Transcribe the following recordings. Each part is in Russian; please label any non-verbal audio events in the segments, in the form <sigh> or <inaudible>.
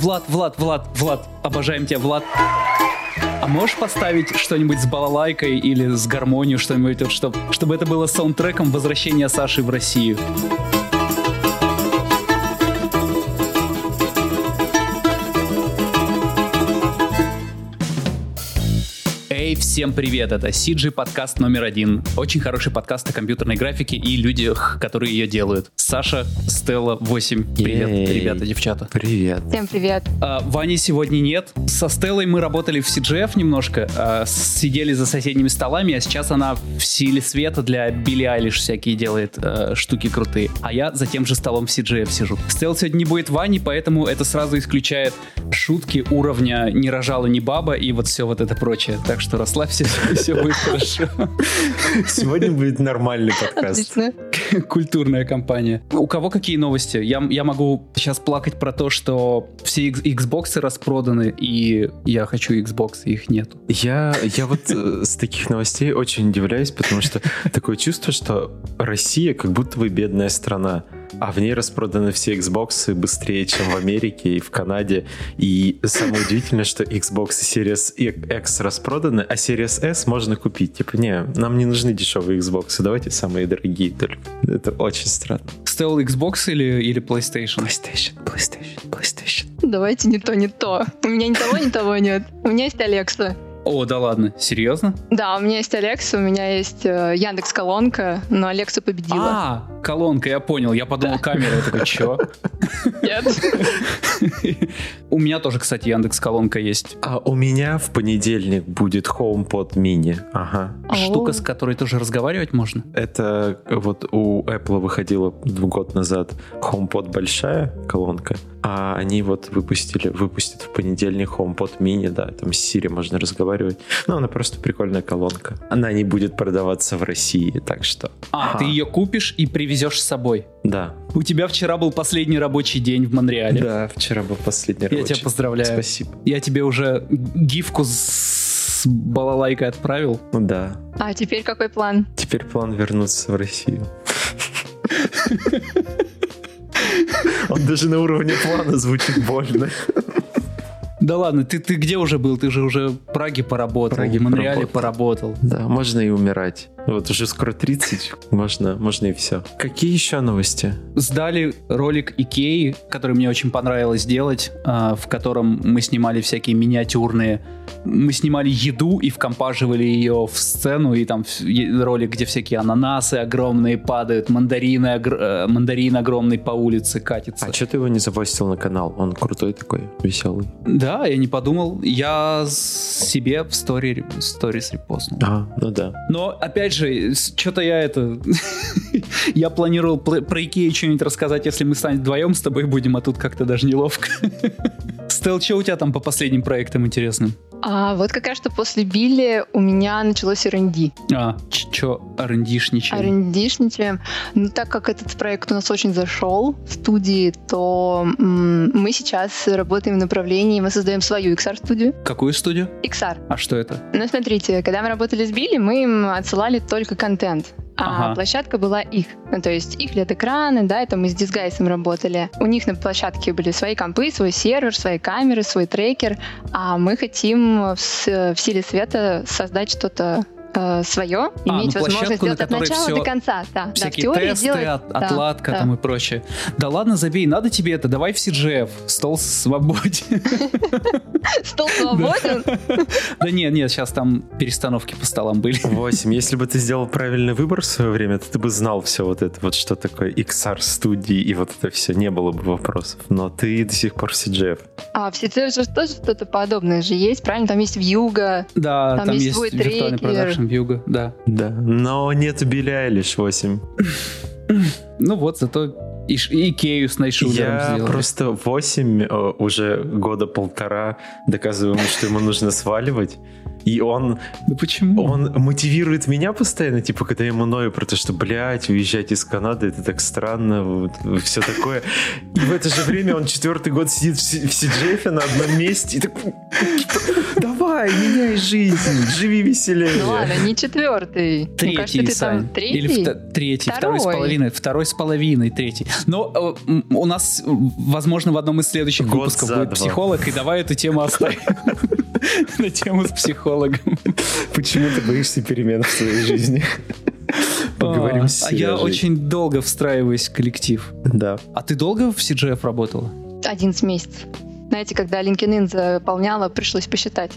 Влад, Влад, Влад, Влад, обожаем тебя, Влад. А можешь поставить что-нибудь с балалайкой или с гармонией, что-нибудь, чтобы, чтобы это было саундтреком возвращения Саши в Россию? Всем привет! Это CG подкаст номер один. Очень хороший подкаст о компьютерной графике и людях, которые ее делают. Саша, Стелла, 8. Привет, Ей. ребята, девчата. Привет. Всем привет. А, Вани сегодня нет. Со Стеллой мы работали в CGF немножко, а, сидели за соседними столами, а сейчас она в силе света для Билли Айлиш всякие делает а, штуки крутые. А я за тем же столом в CGF сижу. Стелла сегодня не будет Вани, поэтому это сразу исключает шутки уровня «не рожала ни баба» и вот все вот это прочее. Так что расслабься, все будет хорошо. Сегодня будет нормальный подкаст. Отлично. Культурная компания. У кого какие новости? Я, я могу сейчас плакать про то, что все Xbox распроданы, и я хочу Xbox, и их нету. Я, я вот э, с таких новостей очень удивляюсь, потому что такое чувство, что Россия как будто бы бедная страна, а в ней распроданы все Xbox быстрее, чем в Америке и в Канаде. И самое удивительное, что Xbox и Series X распроданы, а Series S можно купить. Типа, не, нам не нужны дешевые Xbox, давайте самые дорогие только. Это очень странно. Стелл Xbox или, или PlayStation? PlayStation, PlayStation, PlayStation. Давайте не то, не то. У меня ни того, ни того нет. У меня есть Алекса. О, да ладно, серьезно? Да, у меня есть Алекса, у меня есть Яндекс Колонка, но Алекса победила. А, колонка, я понял. Я подумал, камера. Я такой, чё? Нет. У меня тоже, кстати, Яндекс колонка есть. А у меня в понедельник будет HomePod mini. Ага. Штука, с которой тоже разговаривать можно. Это вот у Apple выходила год назад HomePod большая колонка, а они вот выпустили, выпустят в понедельник HomePod mini, да, там с Siri можно разговаривать. Ну, она просто прикольная колонка. Она не будет продаваться в России, так что... А, Ага. ты ее купишь и привезешь с собой. Да. У тебя вчера был последний рабочий день в Монреале. Да, вчера был последний Я рабочий. тебя поздравляю. Спасибо. Я тебе уже гифку с балалайкой отправил. Ну да. А теперь какой план? Теперь план вернуться в Россию. <laughs> Он даже на уровне плана звучит больно. Да ладно, ты, ты где уже был? Ты же уже в Праге поработал, Праге в Монреале поработал. поработал. Да, можно и умирать. Вот уже скоро 30, можно, можно и все. Какие еще новости? Сдали ролик Икеи, который мне очень понравилось делать, а, в котором мы снимали всякие миниатюрные... Мы снимали еду и вкомпаживали ее в сцену, и там ролик, где всякие ананасы огромные падают, мандарины, огр- э, мандарин огромный по улице катится. А что ты его не запостил на канал? Он крутой такой, веселый. Да, я не подумал. Я себе в стори, сторис репостнул. А, ну да. Но, опять же, что-то я это... <laughs> я планировал пл- про Икею что-нибудь рассказать, если мы станем вдвоем с тобой будем, а тут как-то даже неловко. <laughs> Стел, что у тебя там по последним проектам интересным? А вот как раз что после Билли у меня началось R&D. А, чё, рндишничаем? R&D-шничаем. Ну, так как этот проект у нас очень зашел в студии, то м, мы сейчас работаем в направлении, мы создаем свою XR-студию. Какую студию? XR. А что это? Ну, смотрите, когда мы работали с Билли, мы им отсылали только контент. А Ага. площадка была их. Ну, то есть их LED-экраны, да, это мы с дисгайсом работали. У них на площадке были свои компы, свой сервер, свои камеры, свой трекер. А мы хотим в, в силе света создать что-то э, свое, А, иметь ну, возможность сделать от начала всё- до конца. Да, да, в Всякие теории тесты, делать- от- да, отладка да. там и прочее. Да ладно, забей, надо тебе это, давай в CGF, стол свободен. <laughs> Стол свободен. Да нет, нет, сейчас там перестановки по столам были. 8. Если бы ты сделал правильный выбор в свое время, то ты бы знал все вот это, вот что такое XR студии и вот это все, не было бы вопросов. Но ты до сих пор в CGF. А в CGF же тоже что-то подобное же есть, правильно? Там есть вьюга. Да, Там там, есть есть свой виртуальный трекер. Продакшн Вьюга, да. Да. Но нет Билли Айлиш 8. Ну вот, зато и, Икею с Найшулером Я сделали. просто 8 э, уже года полтора доказываю ему, что ему нужно сваливать. И он, Да почему? он мотивирует меня постоянно, типа, когда я ему ною про то, что, блядь, уезжать из Канады, это так странно, все такое. И в это же время он четвертый год сидит в, в Сиджефе на одном месте и такой, типа, давай, меняй жизнь, живи веселее. Ну ладно, не четвертый. Кажется, Третий, ты Сань. там третий? Или третий, второй. с половиной, второй с половиной, третий. Но э, у нас, возможно, в одном из следующих Год выпусков будет психолог, и давай эту тему оставим на тему с психологом. Почему ты боишься перемен в своей жизни? Поговорим с А я очень долго встраиваюсь в коллектив. Да. А ты долго в CGF работала? 11 месяцев. Знаете, когда LinkedIn заполняла, пришлось посчитать.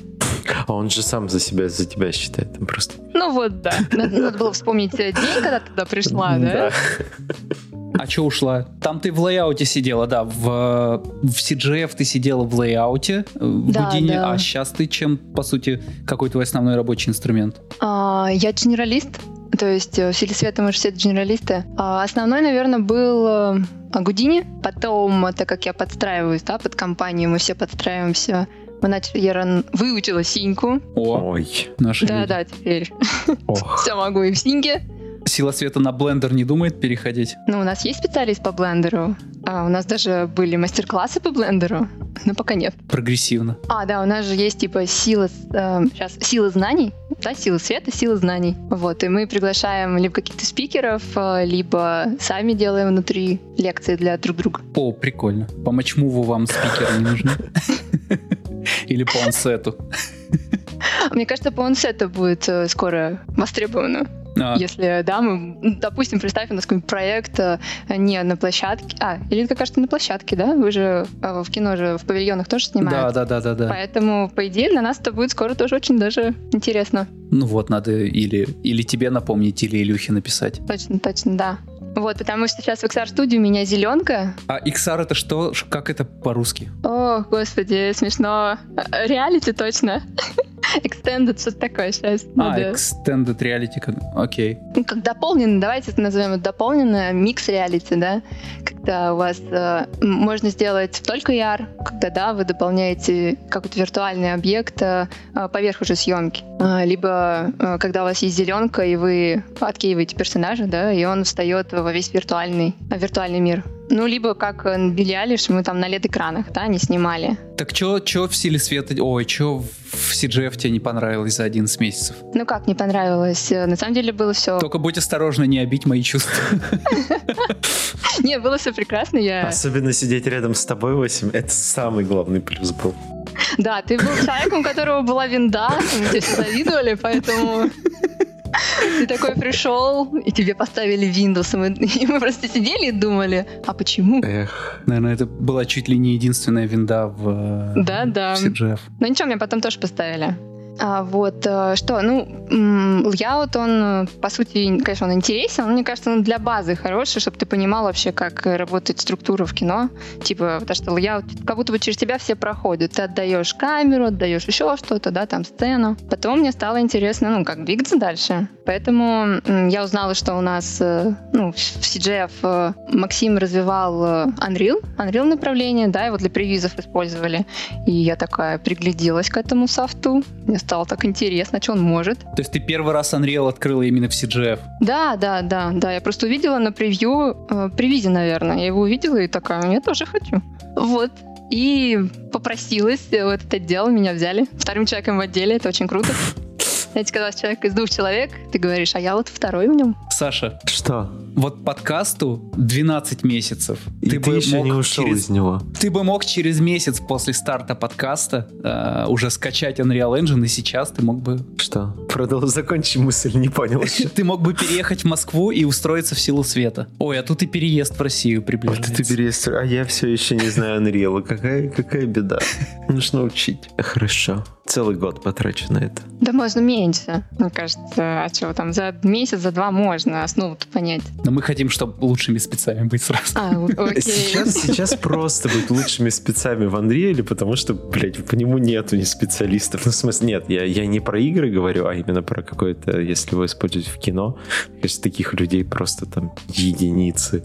А он же сам за себя, за тебя считает, там просто. Ну вот, да. Надо, надо было вспомнить день, когда ты туда пришла, да? А что ушла? Там ты в лейауте сидела, да. В, в CGF ты сидела в лейауте э, в да, Гудине, да. а сейчас ты чем, по сути, какой твой основной рабочий инструмент? А, я генералист, то есть э, в силе света мы же все генералисты. А основной, наверное, был э, Гудини. Потом, так как я подстраиваюсь да, под компанию, мы все подстраиваемся мы начали, я выучила синьку. Ой. Наши да, люди. да, теперь <laughs> все могу и в синьке. Сила света на блендер не думает переходить? Ну, у нас есть специалист по блендеру. А, у нас даже были мастер-классы по блендеру, <laughs> но пока нет. Прогрессивно. А, да, у нас же есть типа сила, э, сейчас, сила знаний, да, сила света, сила знаний. Вот, и мы приглашаем либо каких-то спикеров, э, либо сами делаем внутри лекции для друг друга. О, прикольно. По матчмуву вам спикеры не нужны? <laughs> Или по онсету? Мне кажется, по онсету будет э, скоро востребовано. А. Если, да, мы, допустим, представь, у нас какой-нибудь проект э, не на площадке, а, или как кажется, на площадке, да? Вы же э, в кино же в павильонах тоже снимаете. Да, да, да, да, да. Поэтому, по идее, для нас это будет скоро тоже очень даже интересно. Ну вот, надо или, или тебе напомнить, или Илюхе написать. Точно, точно, да. Вот, потому что сейчас в XR студии у меня зеленка. А XR это что? Как это по-русски? О, господи, смешно. Реалити точно. <laughs> Extended, что-то такое сейчас. А, надо... Extended Reality, окей. Ну, как дополненный, давайте это назовем дополненное, микс реалити, да? Когда у вас э, можно сделать только яр, когда, да, вы дополняете какой-то виртуальный объект э, поверх уже съемки. Э, либо э, когда у вас есть зеленка, и вы откеиваете персонажа, да, и он встает во весь виртуальный, виртуальный мир. Ну, либо как Билли Алиш, мы там на LED-экранах, да, не снимали. Так что в силе света, ой, что в CGF тебе не понравилось за 11 месяцев? Ну как не понравилось? На самом деле было все... Только будь осторожна, не обить мои чувства. <laughs> <laughs> Не, было все прекрасно. Я... Особенно сидеть рядом с тобой, 8, это самый главный плюс был. Да, ты был человеком, у которого была винда, мы тебе все завидовали, поэтому ты такой пришел, и тебе поставили Windows, и мы, и мы просто сидели и думали, а почему? Эх, наверное, это была чуть ли не единственная винда в, да, да. в CGF. Ну ничего, мне потом тоже поставили. А, вот, э, что, ну, layout, он, по сути, конечно, он интересен, но мне кажется, он для базы хороший, чтобы ты понимал вообще, как работает структура в кино. Типа, потому что layout, как будто бы через тебя все проходят. Ты отдаешь камеру, отдаешь еще что-то, да, там сцену. Потом мне стало интересно, ну, как двигаться дальше. Поэтому я узнала, что у нас, э, ну, в CGF э, Максим развивал Unreal, Unreal направление, да, его для превьюзов использовали. И я такая пригляделась к этому софту. Мне стало так интересно, что он может. То есть ты первый раз Unreal открыла именно в CGF? Да, да, да, да. Я просто увидела на превью, э, при наверное. Я его увидела и такая, я тоже хочу. Вот. И попросилась в этот отдел, меня взяли вторым человеком в отделе, это очень круто. Знаете, когда у вас человек из двух человек, ты говоришь, а я вот второй в нем. Саша. Что? Вот подкасту 12 месяцев. И ты, ты бы еще мог не ушел через, из него. Ты бы мог через месяц после старта подкаста э, уже скачать Unreal Engine, и сейчас ты мог бы... Что? Продолжи, закончи мысль, не понял. <laughs> Ты мог бы переехать в Москву и устроиться в силу света. Ой, а тут и переезд в Россию приближается. Вот ты переезд, а я все еще не знаю Unreal. Какая, какая беда. Нужно учить. Хорошо целый год потрачу на это. Да можно меньше, мне кажется. А что там, за месяц, за два можно основу-то понять. Но мы хотим, чтобы лучшими спецами быть сразу. А, окей. Сейчас, сейчас просто быть лучшими спецами в Unreal, потому что, блядь, по нему нету ни специалистов. Ну, в смысле, нет, я, я не про игры говорю, а именно про какое-то, если вы используете в кино, кажется, таких людей просто там единицы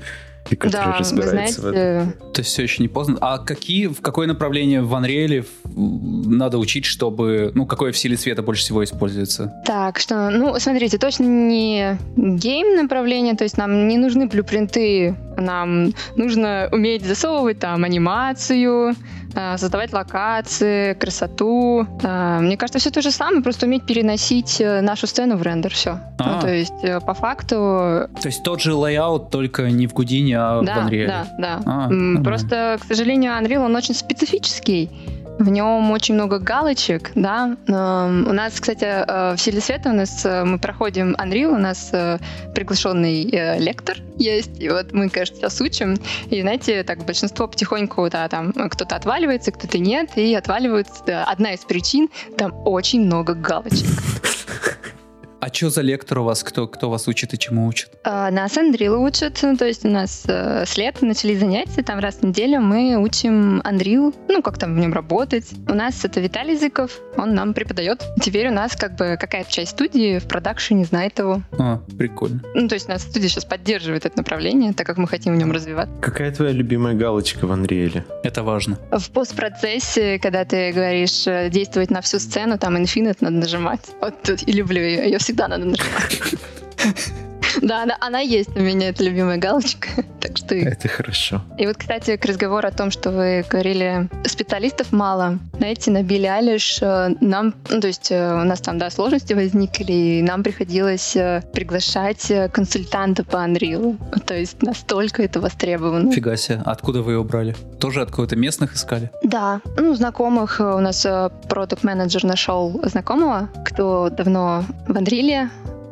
и который да, разбирается знаете... в этом. То есть все еще не поздно. А какие, в какое направление в Unreal надо учить, чтобы, ну, какое в силе света больше всего используется? Так, что, ну, смотрите, точно не гейм направление, то есть нам не нужны блюпринты Нам нужно уметь засовывать там анимацию, э, создавать локации, красоту. Э, мне кажется, все то же самое, просто уметь переносить э, нашу сцену в рендер, все. А. Ну, то есть, по факту... То есть тот же layout, только не в Гудине, а да, в Unreal? Да, да. А, просто, к сожалению, Unreal, он очень специфический. В нем очень много галочек, да. У нас, кстати, э, в Силе Света у нас э, мы проходим Unreal, у нас э, приглашенный лектор есть, и вот мы, конечно, сейчас учим, и, знаете, так большинство потихоньку, да, там кто-то отваливается, кто-то нет, и отваливаются. Да, одна из причин, там очень много галочек. <laughs> А что за лектор у вас? Кто, кто вас учит и чему учит? А, нас Unreal учат, ну, то есть у нас э, с лета начались занятия, там раз в неделю мы учим Unreal, ну, как там в нем работать. У нас это Виталий Зыков, он нам преподает. Теперь у нас как бы какая-то часть студии в продакшене знает его. А, прикольно. Ну, то есть у нас студия сейчас поддерживает это направление, так как мы хотим в нем развиваться. Какая твоя любимая галочка в Unreal? Это важно. В постпроцессе, когда ты говоришь э, действовать на всю сцену, там Infinite надо нажимать. Вот тут и люблю ее. Я всегда надо нажимать. <laughs> Да, она, она есть у меня, это любимая галочка. <laughs> так что... Это хорошо. И вот, кстати, к разговору о том, что вы говорили, специалистов мало. Знаете, на Билли Алиш э, нам, ну, то есть э, у нас там, да, сложности возникли, и нам приходилось э, приглашать консультанта по Unreal. То есть настолько это востребовано. Фига себе. Откуда вы его брали? Тоже от кого-то местных искали? Да. Ну, знакомых. У нас продукт менеджер нашел знакомого, кто давно в Unreal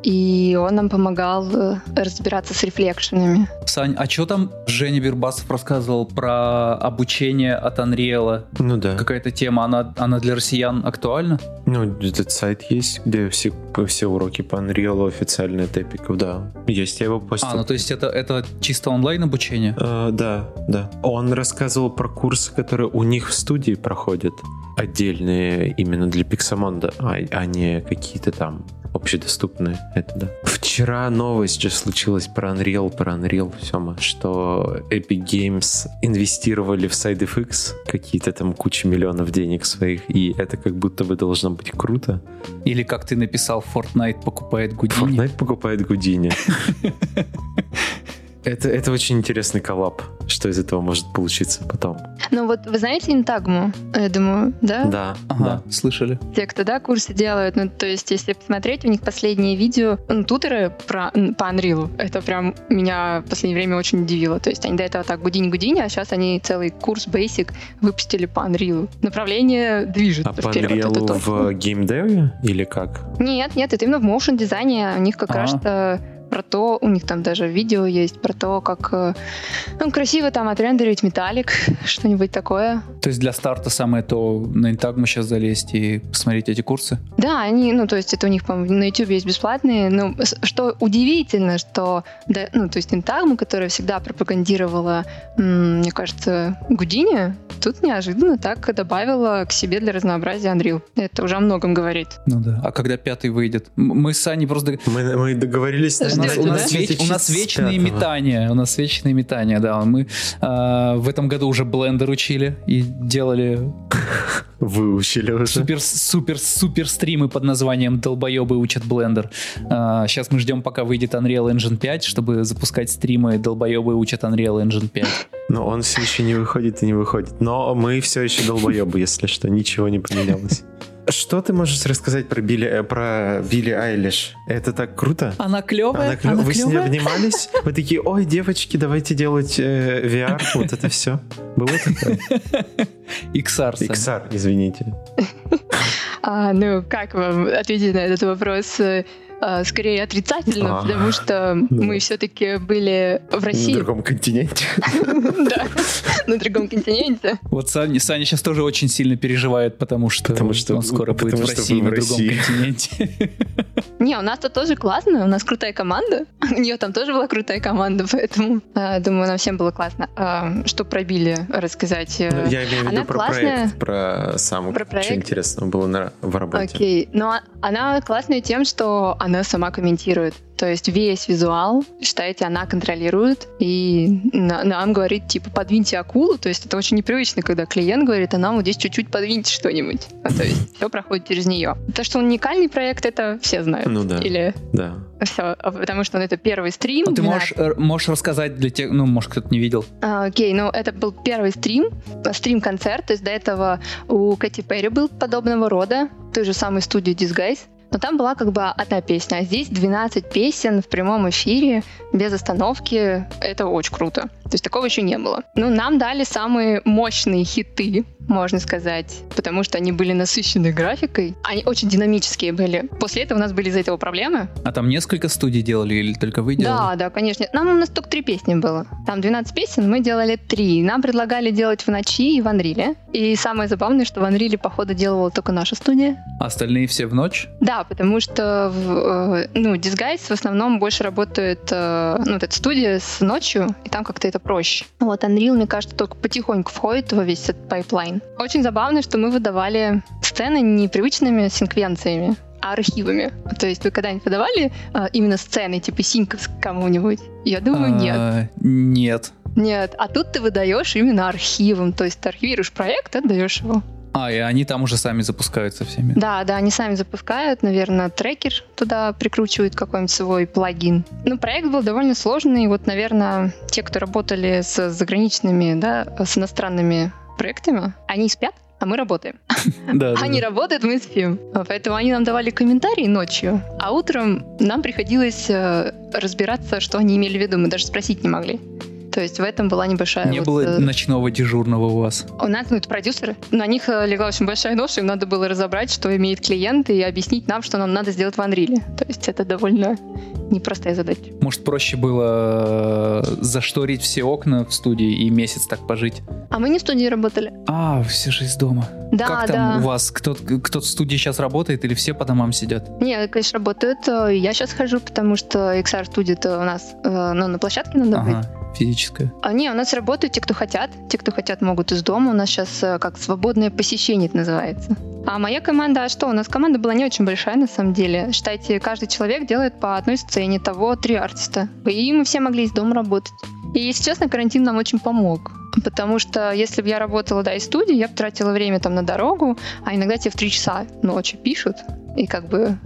и он нам помогал э, разбираться с рефлекшенами. Сань, а что там Женя Бербасов рассказывал про обучение от Unreal? Ну да. Какая-то тема, она, она для россиян актуальна? Ну, этот сайт есть, где все, все уроки по Unreal официальные тепиков, да. Есть, я его постил. А, ну то есть это, это чисто онлайн обучение? А, да, да. Он рассказывал про курсы, которые у них в студии проходят отдельные именно для Pixamonda, а, а не какие-то там общедоступные. Это да. Вчера новость же случилась про Unreal, про Unreal, Сема, что Epic Games инвестировали в SideFX какие-то там кучу миллионов денег своих, и это как будто бы должно быть круто. Или как ты написал, Fortnite покупает Гудини. Fortnite покупает Гудини. <laughs> Это, это очень интересный коллап, что из этого может получиться потом. Ну вот вы знаете Интагму, я думаю, да? Да, ага, да. слышали. Те, кто, да, курсы делают, ну то есть если посмотреть, у них последние видео, ну, тутеры про, по Unreal, это прям меня в последнее время очень удивило. То есть они до этого так гудинь-гудинь, а сейчас они целый курс Basic выпустили по Unreal. Направление движет А по Unreal в геймдеве или как? Нет, нет, это именно в моушен дизайне. У них как а. раз-то про то, у них там даже видео есть, про то, как э, ну, красиво там отрендерить металлик, <laughs> что-нибудь такое. То есть для старта самое то на Intagma сейчас залезть и посмотреть эти курсы? Да, они, ну, то есть это у них, по-моему, на YouTube есть бесплатные. Ну, что удивительно, что, да, ну, то есть Intagma, которая всегда пропагандировала, мне кажется, Гудини, тут неожиданно так добавила к себе для разнообразия Unreal. Это уже о многом говорит. Ну да. А когда пятый выйдет? Мы с Аней просто... Мы, мы договорились у нас, у, нас веч, у нас вечные метания, у нас вечные метания, да. Мы э, в этом году уже блендер учили и делали... Выучили уже. Супер, супер, супер стримы под названием «Долбоебы учат блендер». Э, сейчас мы ждем, пока выйдет Unreal Engine 5, чтобы запускать стримы «Долбоебы учат Unreal Engine 5». Но он все еще не выходит и не выходит. Но мы все еще долбоебы, если что, ничего не поменялось. Что ты можешь рассказать про Билли, э, про Билли Айлиш? Это так круто? Она клевая. Она, клё... Она Вы клевая? с ней обнимались? <laughs> Вы такие, ой, девочки, давайте делать э, VR. Вот это все. Было такое? XR. XR, извините. <laughs> А, ну, как вам ответить на этот вопрос? А, скорее отрицательно, а, потому что да. мы все-таки были в России. На другом континенте. <laughs> Да, на другом континенте. Вот Саня, сейчас тоже очень сильно переживает, потому что, он скоро будет в России на другом континенте. <laughs> Не, у нас-то тоже классно, у нас крутая команда. <laughs> У нее там тоже была крутая команда, поэтому а, думаю, нам всем было классно. Что пробили рассказать? Ну, я имею в виду про проект, про сам, что интересного было в работе. Окей, но она классная тем, что она сама комментирует. То есть весь визуал, считаете, она контролирует и нам говорит, типа, подвиньте акулу. То есть это очень непривычно, когда клиент говорит, а нам вот здесь чуть-чуть подвиньте что-нибудь. А, то есть все проходит через нее. То, что он уникальный проект, это все знают. Ну да. Или... Да. Все, потому что ну, это первый стрим. А ты можешь, э, можешь рассказать для тех, ну, может, кто-то не видел. А, окей, ну, это был первый стрим, стрим-концерт, то есть до этого у Кэти Перри был подобного рода, той же самой студии Disguise. Но там была как бы одна песня, а здесь 12 песен в прямом эфире, без остановки. Это очень круто. То есть такого еще не было. Ну, нам дали самые мощные хиты можно сказать, потому что они были насыщены графикой. Они очень динамические были. После этого у нас были из-за этого проблемы. А там несколько студий делали или только вы делали? Да, да, конечно. Нам у нас только три песни было. Там 12 песен, мы делали три. Нам предлагали делать в Notch и в Unreal е. И самое забавное, что в Unreal е, походу, делала только наша студия. А остальные все в Notch? Да, потому что в, э, ну, Disguise в основном больше работает, э, ну, вот эта студия с Notch, и там как-то это проще. Вот Unreal, мне кажется, только потихоньку входит во весь этот pipeline. Очень забавно, что мы выдавали сцены непривычными секвенциями, а архивами. То есть вы когда-нибудь выдавали а, именно сцены, типа синков кому-нибудь? Я думаю, а, нет. Нет. Нет, а тут ты выдаешь именно архивом, то есть ты архивируешь проект, отдаешь его. А, и они там уже сами запускаются всеми. Да, да, они сами запускают, наверное, трекер туда прикручивают какой-нибудь свой плагин. Ну, проект был довольно сложный. Вот, наверное, те, кто работали с заграничными, да, с иностранными проектами, они спят, а мы работаем. <laughs> Да, они да. работают, мы спим. Поэтому они нам давали комментарии ночью, а утром нам приходилось э, разбираться, что они имели в виду. Мы даже спросить не могли. То есть в этом была небольшая... Не вот, было э... ночного дежурного у вас? У нас, ну, это продюсеры. На них э, легла очень большая ноша, им надо было разобрать, что имеет клиент, и объяснить нам, что нам надо сделать в Unreal. То есть это довольно непростая задача. Может, проще было э, зашторить все окна в студии и месяц так пожить? А мы не в студии работали. А, все же из дома. Да, как там да. у вас? Кто-то кто в студии сейчас работает или все по домам сидят? Нет, конечно, работают. Я сейчас хожу, потому что XR студия-то у нас ну, на площадке надо ага. быть физическое? А, не, у нас работают те, кто хотят. Те, кто хотят, могут из дома. У нас сейчас э, как свободное посещение это называется. А моя команда, а что? У нас команда была не очень большая, на самом деле. Считайте, каждый человек делает по одной сцене, того три артиста. И мы все могли из дома работать. И, если честно, карантин нам очень помог. Потому что если бы я работала, да, из студии, я бы тратила время там на дорогу, а иногда тебе в три часа ночи пишут, и как бы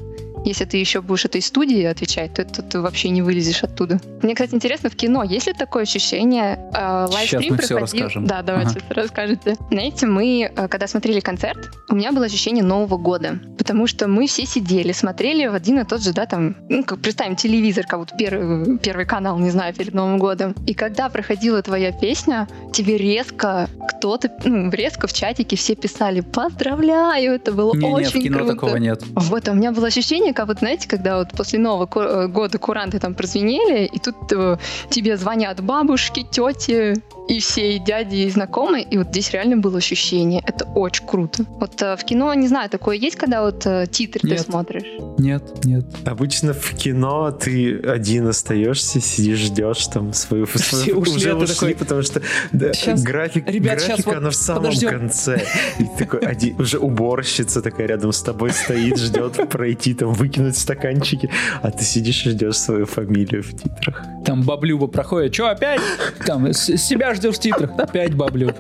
если ты еще будешь этой студии отвечать, то, то ты вообще не вылезешь оттуда. Мне, кстати, интересно, в кино есть ли такое ощущение? Э, Сейчас мы проходил... все расскажем. Да, давайте ага. расскажете. Знаете, мы, э, когда смотрели концерт, у меня было ощущение Нового года, потому что мы все сидели, смотрели в один и тот же, да, там, ну, как представим, телевизор, как вот первый, первый канал, не знаю, перед Новым годом. И когда проходила твоя песня, тебе резко кто-то, ну, резко в чатике все писали «Поздравляю!» Это было не, очень нет, в кино круто. такого нет. Вот, а у меня было ощущение, как вот, знаете, когда вот после Нового э, года куранты там прозвенели, и тут э, тебе звонят бабушки, тети, и все и дяди, и знакомые, и вот здесь реально было ощущение. Это очень круто. Вот э, в кино, не знаю, такое есть, когда вот э, титры нет. ты смотришь? Нет, нет. Обычно в кино ты один остаешься, сидишь, ждешь там свою... <laughs> Все ушли, уже ушли, такой... потому что да, сейчас, график, ребят, графика, сейчас она вот в самом подождем. конце. И такой один, уже уборщица такая рядом с тобой стоит, ждет пройти, там, выкинуть стаканчики, а ты сидишь и ждешь свою фамилию в титрах. Там баблюба проходит, что опять? Там, себя ждешь в титрах, опять баблюб.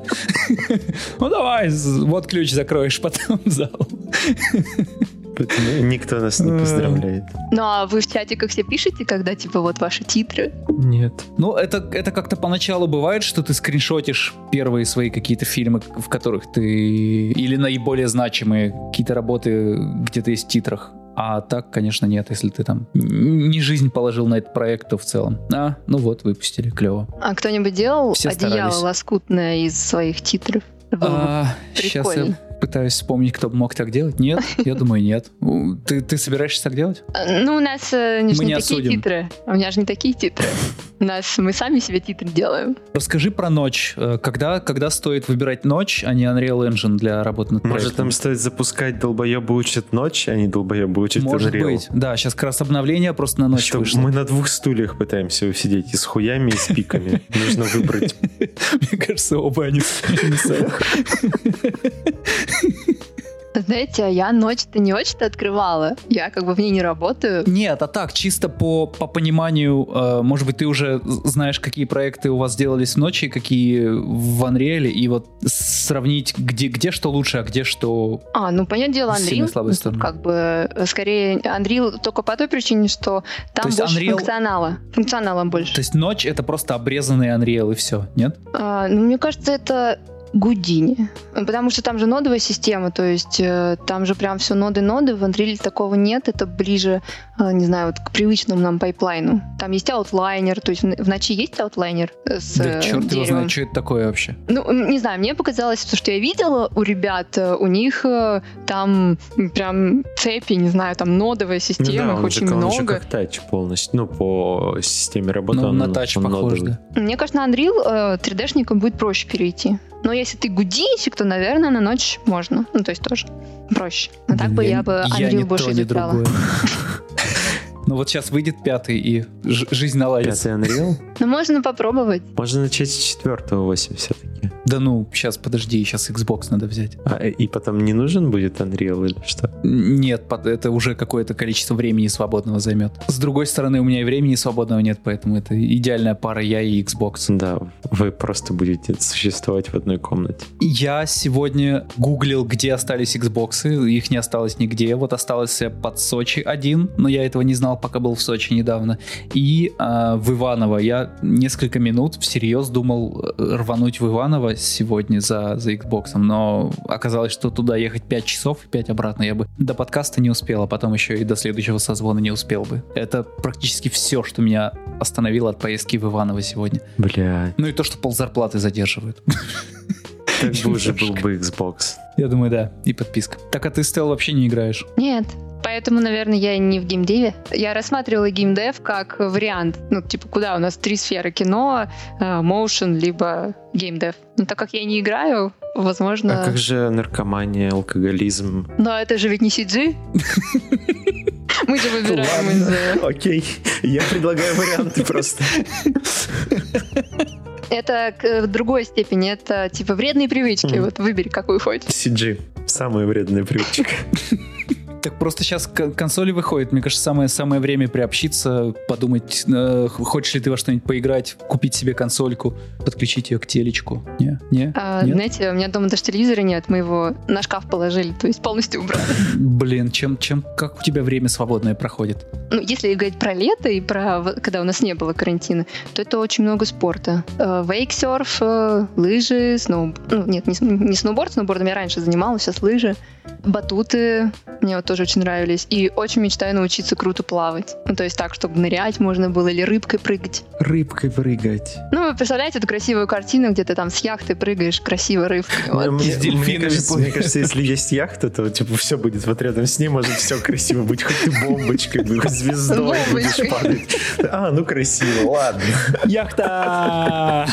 Ну давай, вот ключ закроешь потом зал. Никто нас не поздравляет. Ну а вы в чатиках все пишете, когда типа вот ваши титры? Нет. Ну это, это как-то поначалу бывает, что ты скриншотишь первые свои какие-то фильмы, в которых ты... Или наиболее значимые какие-то работы, где ты есть в титрах. А так, конечно, нет, если ты там не жизнь положил на этот проект, то в целом. А, ну вот, выпустили, клево. А кто-нибудь делал Все одеяло старались. лоскутное из своих титров? А, сейчас я пытаюсь вспомнить, кто бы мог так делать. Нет, я думаю, нет. Ты, ты собираешься так делать? Ну, у нас э, не, мы не такие осудим. титры. У меня же не такие титры. У нас мы сами себе титры делаем. Расскажи про ночь. Э, когда, когда стоит выбирать ночь, а не Unreal Engine для работы над проектом? Может, там стоит запускать долбоебы учат ночь, а не долбоебы учат Может Unreal? быть. Да, сейчас как раз обновление просто на ночь Что, вышло. Мы на двух стульях пытаемся усидеть, и с хуями, и с пиками. <laughs> Нужно выбрать. Мне кажется, оба они <laughs> <laughs> Знаете, я ночь-то не очень-то открывала. Я как бы в ней не работаю. Нет, а так, чисто по, по пониманию, э, может быть, ты уже знаешь, какие проекты у вас делались в ночи, какие в Unreal, и вот сравнить, где, где что лучше, а где что А, ну, понятное дело, Unreal, как бы, э, скорее, Unreal только по той причине, что там больше Unreal- функционала. Функционала больше. То есть ночь это просто обрезанный Unreal и все, нет? А, ну, мне кажется, это Гудини. Потому что там же нодовая система, то есть э, там же прям все ноды-ноды, в Unreal такого нет, это ближе, э, не знаю, вот к привычному нам пайплайну. Там есть аутлайнер, то есть в, в ночи есть аутлайнер э, с да черт его деревом. знает, что это такое вообще. Ну, не знаю, мне показалось, то, что я видела у ребят, у них э, там прям цепи, не знаю, там нодовая Ну система, да, их он очень же, он же много. как тач полностью, ну, по системе работы Ну, он, на тач он похож, нодовый. да. Мне кажется, на Unreal э, 3D-шникам будет проще перейти. Но если ты гудинщик, то, наверное, на ночь можно. Ну, то есть тоже проще. Но так бы Блин, я бы я Unreal ни больше то, ни изучала. другое. <laughs> Ну вот сейчас выйдет пятый, и жизнь наладится. Пятый Unreal? Ну, можно попробовать. Можно начать с четвертого 8 все-таки. Да ну, сейчас подожди, сейчас Xbox надо взять. А, и потом не нужен будет Unreal или что? Нет, это уже какое-то количество времени свободного займет. С другой стороны, у меня и времени свободного нет, поэтому это идеальная пара я и Xbox. Да, вы просто будете существовать в одной комнате. Я сегодня гуглил, где остались Xbox, их не осталось нигде. Вот остался под Сочи один, но я этого не знал, пока был в Сочи недавно. И а, в Иваново. Я несколько минут всерьез думал э, рвануть в Иваново сегодня за, за Xbox, но оказалось, что туда ехать 5 часов и 5 обратно я бы до подкаста не успел, а потом еще и до следующего созвона не успел бы. Это практически все, что меня остановило от поездки в Иваново сегодня. Бля, Ну и то, что ползарплаты задерживают. так бы уже был бы Xbox. Я думаю, да. И подписка. Так а ты Стел вообще не играешь? Нет. Поэтому, наверное, я не в геймдеве. Я рассматривала геймдев как вариант. Ну, типа, куда у нас три сферы? Кино, э, моушен, либо геймдев. Но так как я не играю, возможно... А как же наркомания, алкоголизм? Но это же ведь не CG. <laughs> Мы же выбираем из... э, Окей, я предлагаю варианты просто. Это к- в другой степени. Это типа вредные привычки. Вот выбери, какую хочешь. CG. Самая вредная привычка. Так просто сейчас консоли выходит. Мне кажется, самое, самое время приобщиться, подумать, э, хочешь ли ты во что-нибудь поиграть, купить себе консольку, подключить ее к телечку. Не? Не? А, Нет? знаете, у меня дома даже телевизора нет, мы его на шкаф положили, то есть полностью убрали. Блин, чем, чем, как у тебя время свободное проходит? Ну, если говорить про лето и про когда у нас не было карантина, то это очень много спорта. Э, Вейксерф, э, лыжи, сноуб... Ну, нет, не, не сноуборд, сноубордом я раньше занималась, сейчас лыжи. Батуты мне вот тоже очень нравились. И очень мечтаю научиться круто плавать. Ну, то есть так, чтобы нырять можно было или рыбкой прыгать. Рыбкой прыгать. Ну, вы представляете эту красивую картину, где ты там с яхты прыгаешь красиво рыбкой. Вот. Мне, кажется, плывешь. мне кажется, если есть яхта, то типа все будет вот рядом с ней, может все красиво быть, хоть ты бомбочкой, хоть звездой будешь падать. А, ну красиво, ладно. Яхта!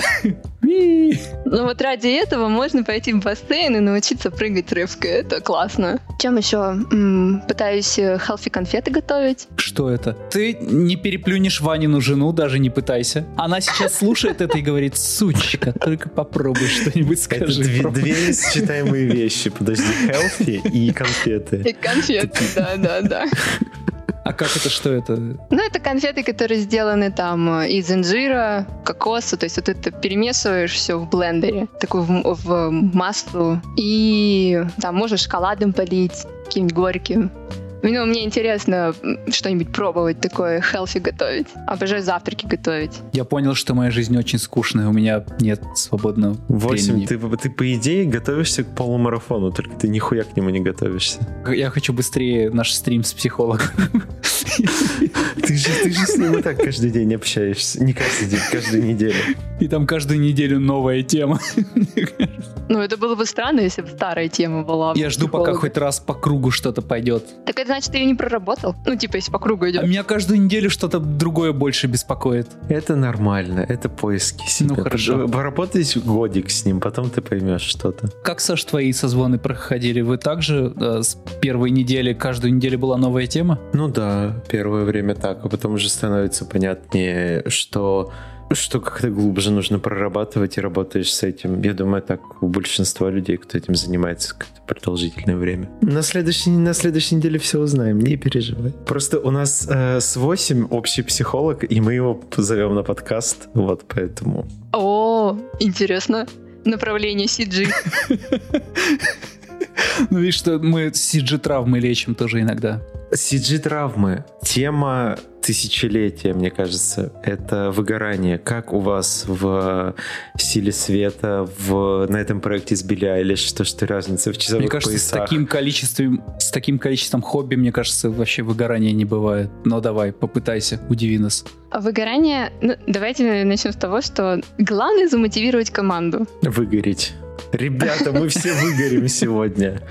Ну вот ради этого можно пойти в бассейн и научиться прыгать рыбкой. Это классно. Чем еще? М, пытаюсь э, healthy конфеты готовить. Что это? Ты не переплюнешь Ванину жену, даже не пытайся. Она сейчас слушает это и говорит, сучка, только попробуй что-нибудь Это скажи. две, Пробуй». две несочетаемые вещи. Подожди, <laughs> healthy и конфеты. И конфеты, да-да-да. А как это, что это? Ну, это конфеты, которые сделаны там э, из инжира, кокоса, то есть вот это перемешиваешь все в блендере, такую в, в масло, и там можешь шоколадом полить, каким-нибудь горьким. Ну, мне интересно что-нибудь пробовать такое, healthy готовить. Обожаю завтраки готовить. Я понял, что моя жизнь очень скучная, у меня нет свободного Восемь, времени. ты, ты по идее готовишься к полумарафону, только ты нихуя к нему не готовишься. Я хочу быстрее наш стрим с психологом. <laughs> Ты же, ты же с ним и так каждый день общаешься. Не каждый день, каждую неделю. И там каждую неделю новая тема. Ну, это было бы странно, если бы старая тема была. Я жду, пока хоть раз по кругу что-то пойдет. Так это значит, ты ее не проработал? Ну, типа, если по кругу А идет. меня каждую неделю что-то другое больше беспокоит. Это нормально, это поиски себя. Ну, хорошо. Поработай годик с ним, потом ты поймешь что-то. Как, Саш, твои созвоны проходили? Вы также э, с первой недели, каждую неделю была новая тема? Ну да, первое время так, а потом уже становится понятнее, что что как-то глубже нужно прорабатывать и работаешь с этим. Я думаю, так у большинства людей, кто этим занимается как-то продолжительное время. На следующей, на следующей неделе все узнаем, не переживай. Просто у нас э, с 8 общий психолог, и мы его позовем на подкаст, вот поэтому. О, интересно. Направление CG. <laughs> Ну, видишь, что мы CG-травмы лечим тоже иногда. CG-травмы. Тема тысячелетия, мне кажется, это выгорание. Как у вас в силе света в, на этом проекте с Билли Айлиш? Что, что разница в часовых Мне кажется, поясах? с таким количеством, с таким количеством хобби, мне кажется, вообще выгорания не бывает. Но давай, попытайся, удиви нас. А Выгорание, ну, давайте начнем с того, что главное замотивировать команду. Выгореть. Ребята, мы все выгорим сегодня.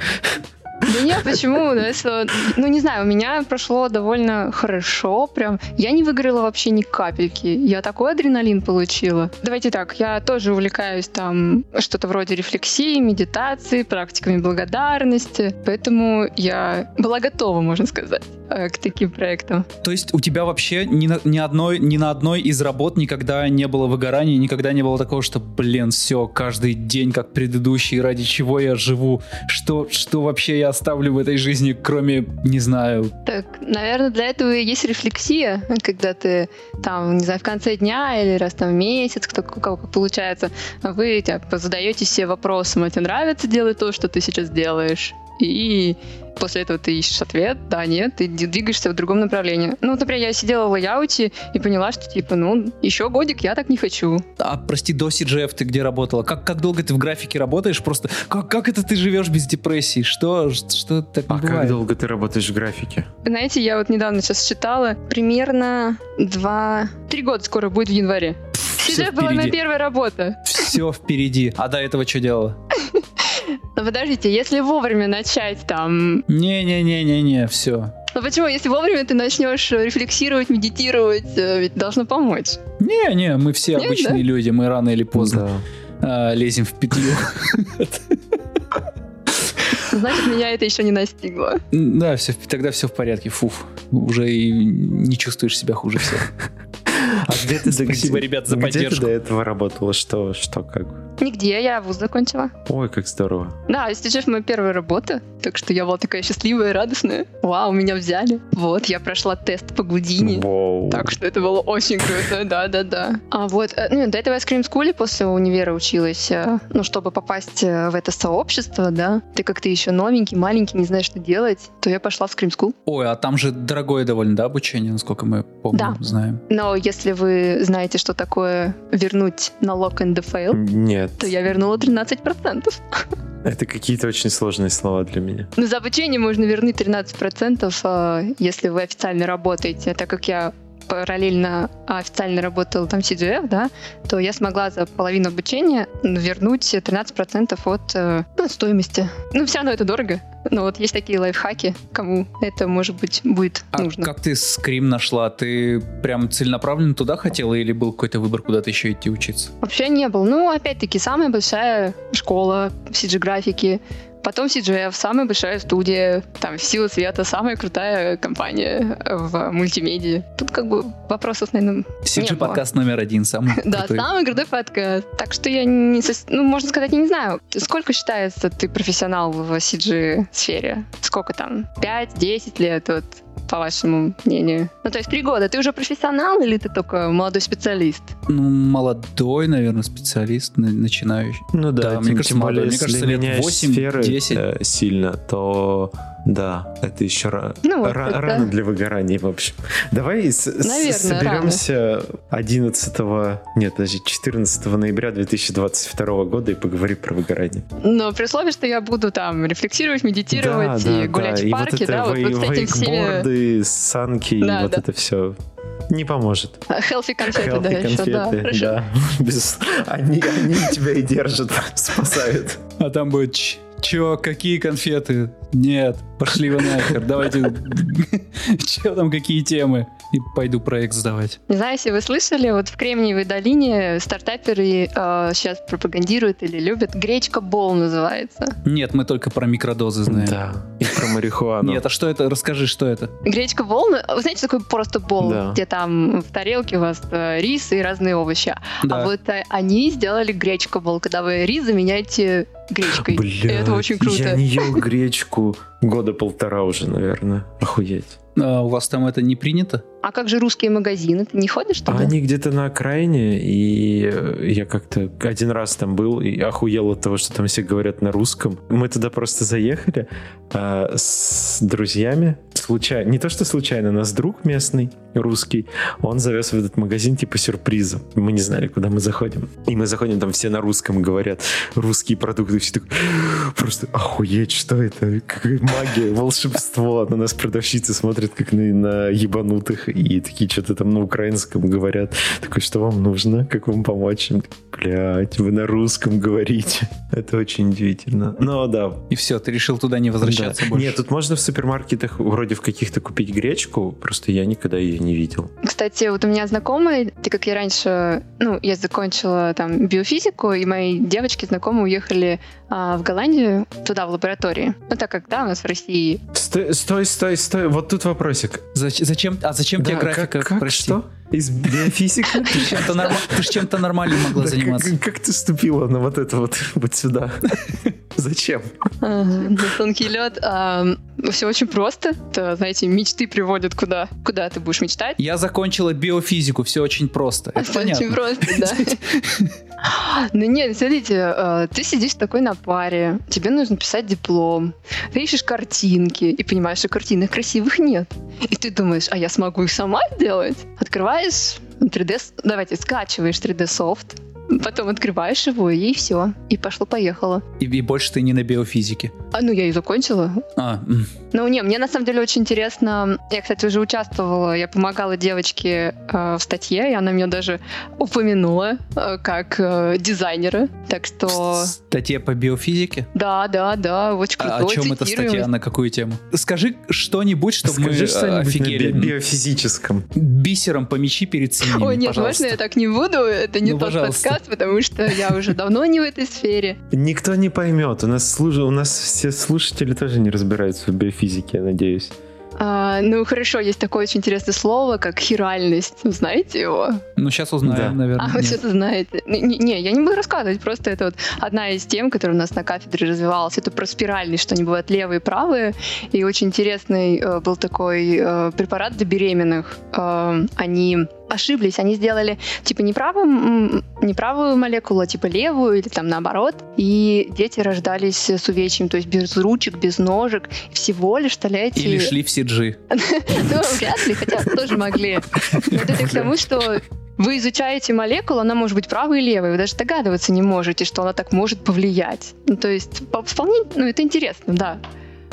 Да нет, почему? Если- ну, не знаю, у меня прошло довольно хорошо, прям. Я не выиграла вообще ни капельки. Я такой адреналин получила. Давайте так, я тоже увлекаюсь там что-то вроде рефлексии, медитации, практиками благодарности. Поэтому я была готова, можно сказать, э, к таким проектам. То есть у тебя вообще ни на, ни одной, ни на одной из работ никогда не было выгорания, никогда не было такого, что, блин, все, каждый день как предыдущий, ради чего я живу, что, что вообще я оставлю в этой жизни, кроме, не знаю, Так, наверное, для этого и есть рефлексия, когда ты там, не знаю, в конце дня или раз там в месяц, кто, у кого как получается, вы типа, задаете себе вопросом, а тебе нравится делать то, что ты сейчас делаешь? И после этого ты ищешь ответ, да, нет, ты двигаешься в другом направлении. Ну, вот, например, я сидела в лайауте и поняла, что, типа, ну, еще годик я так не хочу. А, прости, до CGF ты где работала? Как, как долго ты в графике работаешь? Просто как, как это ты живешь без депрессии? Что, что так А как бывает? долго ты работаешь в графике? Знаете, я вот недавно сейчас читала, примерно два... Три года скоро будет в январе. CGF была моя первая работа. Все впереди. А до этого что делала? Но подождите, если вовремя начать там... Не-не-не-не-не, все. Ну почему? Если вовремя ты начнешь рефлексировать, медитировать, э, ведь должно помочь. Не-не, мы все Нет, обычные люди, мы рано или поздно а, лезем в петлю. Значит, меня это еще не настигло. Да, все, тогда все в порядке. Фуф, уже и не чувствуешь себя хуже всех. А где ты Спасибо, где- ребят, за Где ты поддержку. до этого работала? Что, что, как? Нигде, я вуз закончила. Ой, как здорово. Да, STGF моя первая работа, так что я была такая счастливая, радостная. Вау, меня взяли. Вот, я прошла тест по Гудини. Воу. Так что это было очень круто, да-да-да. А вот, э, ну, до этого я в Scream School после универа училась, э, ну, чтобы попасть э, в это сообщество, да, ты как ты еще новенький, маленький, не знаешь, что делать, то я пошла в Scream School. Ой, а там же дорогое довольно, да, обучение, насколько мы помним, Да. знаем. Но если вы знаете, что такое вернуть налог НДФЛ, Нет, то я вернула 13%. это какие-то очень сложные слова для меня. Но за обучение можно вернуть 13%, э, если вы официально работаете. Так как я параллельно официально работала там в CGF, да, то я смогла за половину обучения вернуть 13% от э, ну, стоимости. Ну, все равно это дорого. Но вот есть такие лайфхаки, кому это, может быть, будет А нужно. как ты скрим нашла? Ты прям целенаправленно туда хотела или был какой-то выбор куда-то еще идти учиться? Вообще не было. Ну, опять-таки, самая большая школа CG-графики, потом CGF, самая большая студия, там, «Сила света», самая крутая компания в мультимедиа. Тут как бы вопросов, наверное, CG было. подкаст номер один, самый <laughs> Да, самый крутой подкаст. Так что я не... Ну, можно сказать, я не знаю. Сколько считается ты профессионал в CG-сфере? Сколько там? 5-10 лет? Вот по вашему мнению? Ну, то есть три года. Ты уже профессионал или ты только молодой специалист? Ну, молодой, наверное, специалист, на- начинающий. Ну да, Да, тем, мне кажется, тем более, молодой. Мне если кажется, лет меняешь 8, сферы 10. э, сильно, то да, это еще ра- Ну, вот ра- это- рано для выгорания, в общем. Давай с- с- Наверное, соберемся 11, нет, подожди, 14 ноября 2022 года и поговорим про выгорание. Но при условии, что я буду там рефлексировать, медитировать и гулять в И парке, вот это да, вот, вот с этим всеми... вейкборды, санки, Да, вот да. это все не поможет. Healthy конфеты, да, Healthy еще, да, конфеты, хорошо. да. <laughs> Без- Они, они тебя и держат, спасают. А там будет «Ч- Чё, какие конфеты? Нет, пошли вы нахер, давайте... Че там, какие темы? И пойду проект сдавать. Не знаю, если вы слышали, вот в Кремниевой долине стартаперы э, сейчас пропагандируют или любят. Гречка Бол называется. Нет, мы только про микродозы знаем. Да. И про марихуану. Нет, а что это? Расскажи, что это? Гречка волны, вы знаете, такой просто бол, Да. где там в тарелке у вас э, рис и разные овощи. Да. А вот э, они сделали гречка бол, когда вы рис заменяете гречкой. И Бля, это очень круто. я не ел гречку года полтора уже, наверное. Охуеть. А у вас там это не принято? А как же русские магазины? Ты не ходишь А туда? они где-то на окраине, и э, я как-то один раз там был и охуел от того, что там все говорят на русском. Мы туда просто заехали а, с друзьями. Случайно, не то что случайно, нас друг местный, русский, он завез в этот магазин типа сюрпризом. Мы не знали, куда мы заходим. И мы заходим, там все на русском говорят, русские продукты. Все так, просто охуеть, что это? Какая магия, волшебство. На нас продавщицы смотрят, как на, на ебанутых, и такие что-то там на украинском говорят. Такой, что вам нужно? Как вам помочь? Блять, вы на русском говорите. Это очень удивительно. Но да. И все, ты решил туда не возвращаться да. больше? Нет, тут можно в супермаркетах вроде в каких-то купить гречку, просто я никогда ее не видел. Кстати, вот у меня знакомые, так как я раньше, ну, я закончила там биофизику, и мои девочки знакомые уехали а, в Голландию, туда, в лаборатории. Ну, так как, да, у нас в России... Стой, стой, стой, стой. Вот тут вопросик. Зач- Зачем? А зачем тебе Да, графика? как, как, Прости. что? Из биофизики? Ты чем-то норма- Ты чем-то нормальным могла Да, заниматься. Как, как ты ступила на вот это вот, вот сюда? <laughs> Зачем? На тонкий лед. Все очень просто. Это, знаете, мечты приводят куда? Куда ты будешь мечтать? Я закончила биофизику, все очень просто. Это очень понятно. просто, да. <laughs> Ну нет, смотрите, э, ты сидишь такой на паре, тебе нужно писать диплом, ты ищешь картинки и понимаешь, что картинок красивых нет. И ты думаешь, а я смогу их сама сделать? Открываешь 3D, с- давайте, скачиваешь 3D софт, потом открываешь его, и все. И пошло-поехало. И, и больше ты не на биофизике. А ну я и закончила. А, м. Ну, не, мне на самом деле очень интересно. Я, кстати, уже участвовала, я помогала девочке э, в статье, и она меня даже упомянула э, как э, дизайнера. Так что, статья по биофизике? да, да, да, очень А крутой о чем эта статья? На какую тему? Скажи что-нибудь, чтобы мы Скажи э, что-нибудь на офигели. би- биофизическом. Бисером помечи перед свиньями, Ой, нет, пожалуйста. можно я так не буду? Это не Ну, тот пожалуйста. подкаст, потому что я уже давно не в этой сфере. Никто не поймет. У нас, служ- у нас все слушатели тоже не разбираются в биофизике, я надеюсь. А, ну, хорошо, есть такое очень интересное слово, как хиральность. Знаете его? Ну, сейчас узнаем, Да. наверное. А, вы Нет. что-то знаете. Не, не- не, я не буду рассказывать, просто это вот одна из тем, которая у нас на кафедре развивалась. Это про спиральность, что они бывают левые и правые. И очень интересный э, был такой э, препарат для беременных. Э, они ошиблись, они сделали типа не, правым, м, не правую молекулу, а типа левую или там наоборот. И дети рождались с увечьем, то есть без ручек, без ножек. Всего лишь, представляете... Или шли в CG. <laughs> Ну, вряд ли, хотя тоже могли. Вот это к тому, что вы изучаете молекулу, она может быть правой и левой, вы даже догадываться не можете, что она так может повлиять. Ну, то есть, по- вполне, ну, это интересно, да.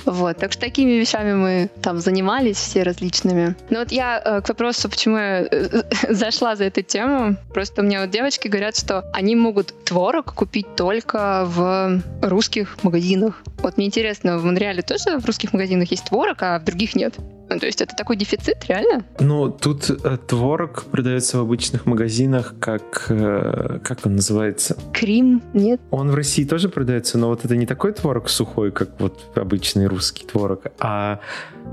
Вот, так что такими вещами мы там занимались все различными. Но вот я э, к вопросу, почему я э, <laughs> зашла за эту тему, просто у меня вот девочки говорят, что они могут творог купить только в русских магазинах. Вот мне интересно, в Монреале тоже в русских магазинах есть творог, а в других нет? Ну, то есть это такой дефицит, реально? Ну, тут э, творог продается в обычных магазинах, как... э, как он называется? Крим? Нет? Он в России тоже продается, но вот это не такой творог сухой, как вот обычный русский творог, а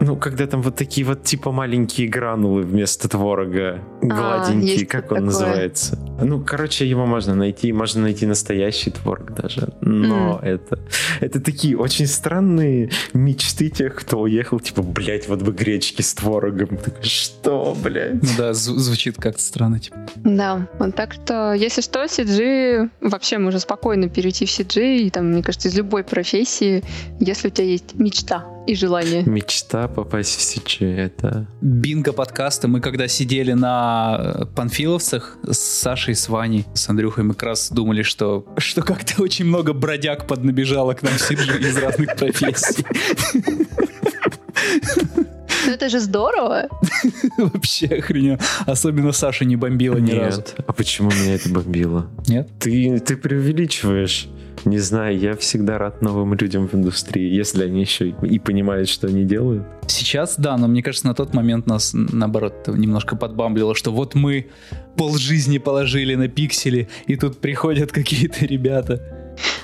ну, когда там вот такие вот типа маленькие гранулы вместо творога, гладенькие, есть как такое. он называется. Ну, короче, его можно найти, можно найти настоящий творог даже, но это, это такие очень странные мечты тех, кто уехал, типа, блядь, вот бы гречки с творогом. Что, блядь? Ну да, зв- звучит как-то странно. Типа. Да, вот так что, если что, CG, вообще можно спокойно перейти в CG, и там, мне кажется, из любой профессии, если у тебя есть мечта и желание. Мечта попасть в Сичи, это... Бинго подкаста. Мы когда сидели на э, Панфиловцах с Сашей, с Ваней, с Андрюхой, мы как раз думали, что, что как-то очень много бродяг поднабежало к нам в CG из разных профессий. <laughs> Ну это же здорово. <laughs> Вообще охрененно. Особенно Саша не бомбила ни разу. Нет. А почему меня это бомбило? Нет? Ты, ты преувеличиваешь. Не знаю, я всегда рад новым людям в индустрии, если они еще и, и понимают, что они делают. Сейчас, да, но мне кажется, на тот момент нас, наоборот, немножко подбамблило, что вот мы полжизни положили на пиксели, и тут приходят какие-то ребята.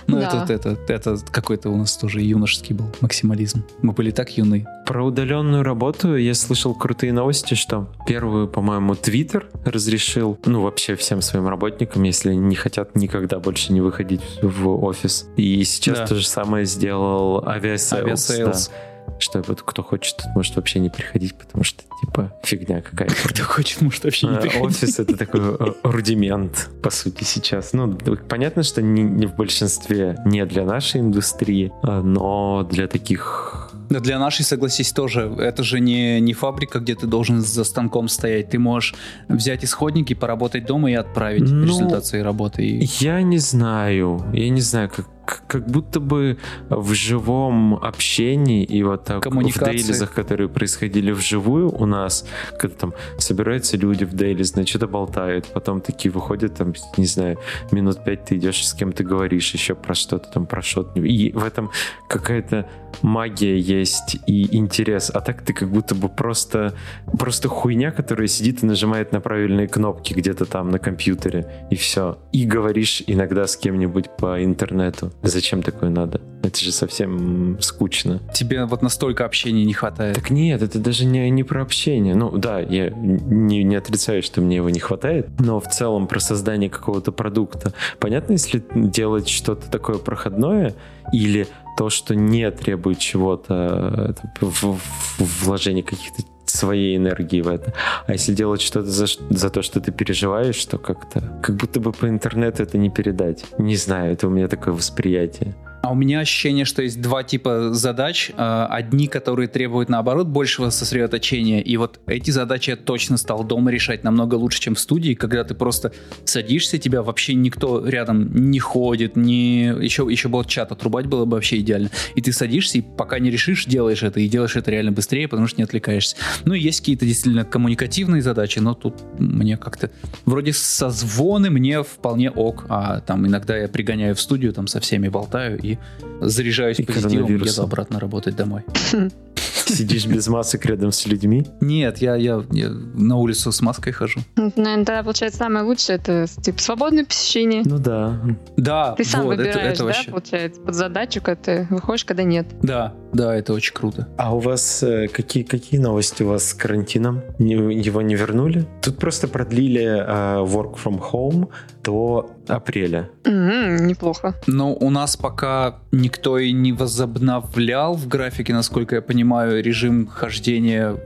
Ну, Да. это, это, это какой-то у нас тоже юношеский был максимализм. Мы были так юны. Про удаленную работу я слышал крутые новости, что первую, по-моему, Twitter разрешил, ну, вообще всем своим работникам, если не хотят никогда больше не выходить в офис. И сейчас Да. то же самое сделал Aviasales. Aviasales. да. Что вот кто хочет, тот может вообще не приходить, потому что, типа, фигня какая-то. <laughs> Кто хочет, может вообще не А, приходить. Офис это такой э, рудимент, по сути, сейчас. Ну, понятно, что не, не в большинстве не для нашей индустрии, а, но для таких Да для нашей, согласись, тоже. Это же не, не фабрика, где ты должен за станком стоять. Ты можешь взять исходники, поработать дома и отправить Ну, результат своей работы. Я не знаю, я не знаю, как, как будто бы в живом общении и вот так в дейлизах, которые происходили вживую у нас, когда там собираются люди в дейлиз, значит, что-то болтают, потом такие выходят, там, не знаю, минут пять ты идешь с кем ты говоришь еще про что-то там, про что-то. И в этом какая-то магия есть и интерес, а так ты как будто бы просто, просто хуйня, которая сидит и нажимает на правильные кнопки где-то там на компьютере, и все. И говоришь иногда с кем-нибудь по интернету. Зачем такое надо? Это же совсем скучно. Тебе вот настолько общения не хватает. Так нет, это даже не, не про общение. Ну да, я не, не отрицаю, что мне его не хватает, но в целом про создание какого-то продукта. Понятно, если делать что-то такое проходное или то, что не требует чего-то, э, вложения каких-то своей энергии в это. А если делать что-то за, за то, что ты переживаешь, то как-то как будто бы по интернету это не передать. Не знаю, это у меня такое восприятие. А у меня ощущение, что есть два типа задач. Э, Одни, которые требуют, наоборот, большего сосредоточения. И вот эти задачи я точно стал дома решать намного лучше, чем в студии, когда ты просто садишься, тебя вообще никто рядом не ходит, не... еще, еще бы чат отрубать было бы вообще идеально. И ты садишься, и пока не решишь, делаешь это, и делаешь это реально быстрее, потому что не отвлекаешься. Ну, есть какие-то действительно коммуникативные задачи, но тут мне как-то... Вроде созвоны мне вполне ок, а там иногда я пригоняю в студию, там со всеми болтаю и заряжаюсь И позитивом, еду обратно работать домой. <laughs> Сидишь без масок рядом с людьми. Нет, я, я, я на улицу с маской хожу. Ну, Наверное, тогда получается самое лучшее это типа свободное посещение. Ну да. Да, Ты сам вот, это, выбираешь, это да, вообще... получается, под задачу, когда ты выходишь, когда нет. Да, да, это очень круто. А у вас э, какие, какие новости у вас с карантином? Не- его не вернули? Тут просто продлили э, work from home до апреля. М, неплохо. Но у нас пока никто и не возобновлял в графике, насколько я понимаю, режим хождения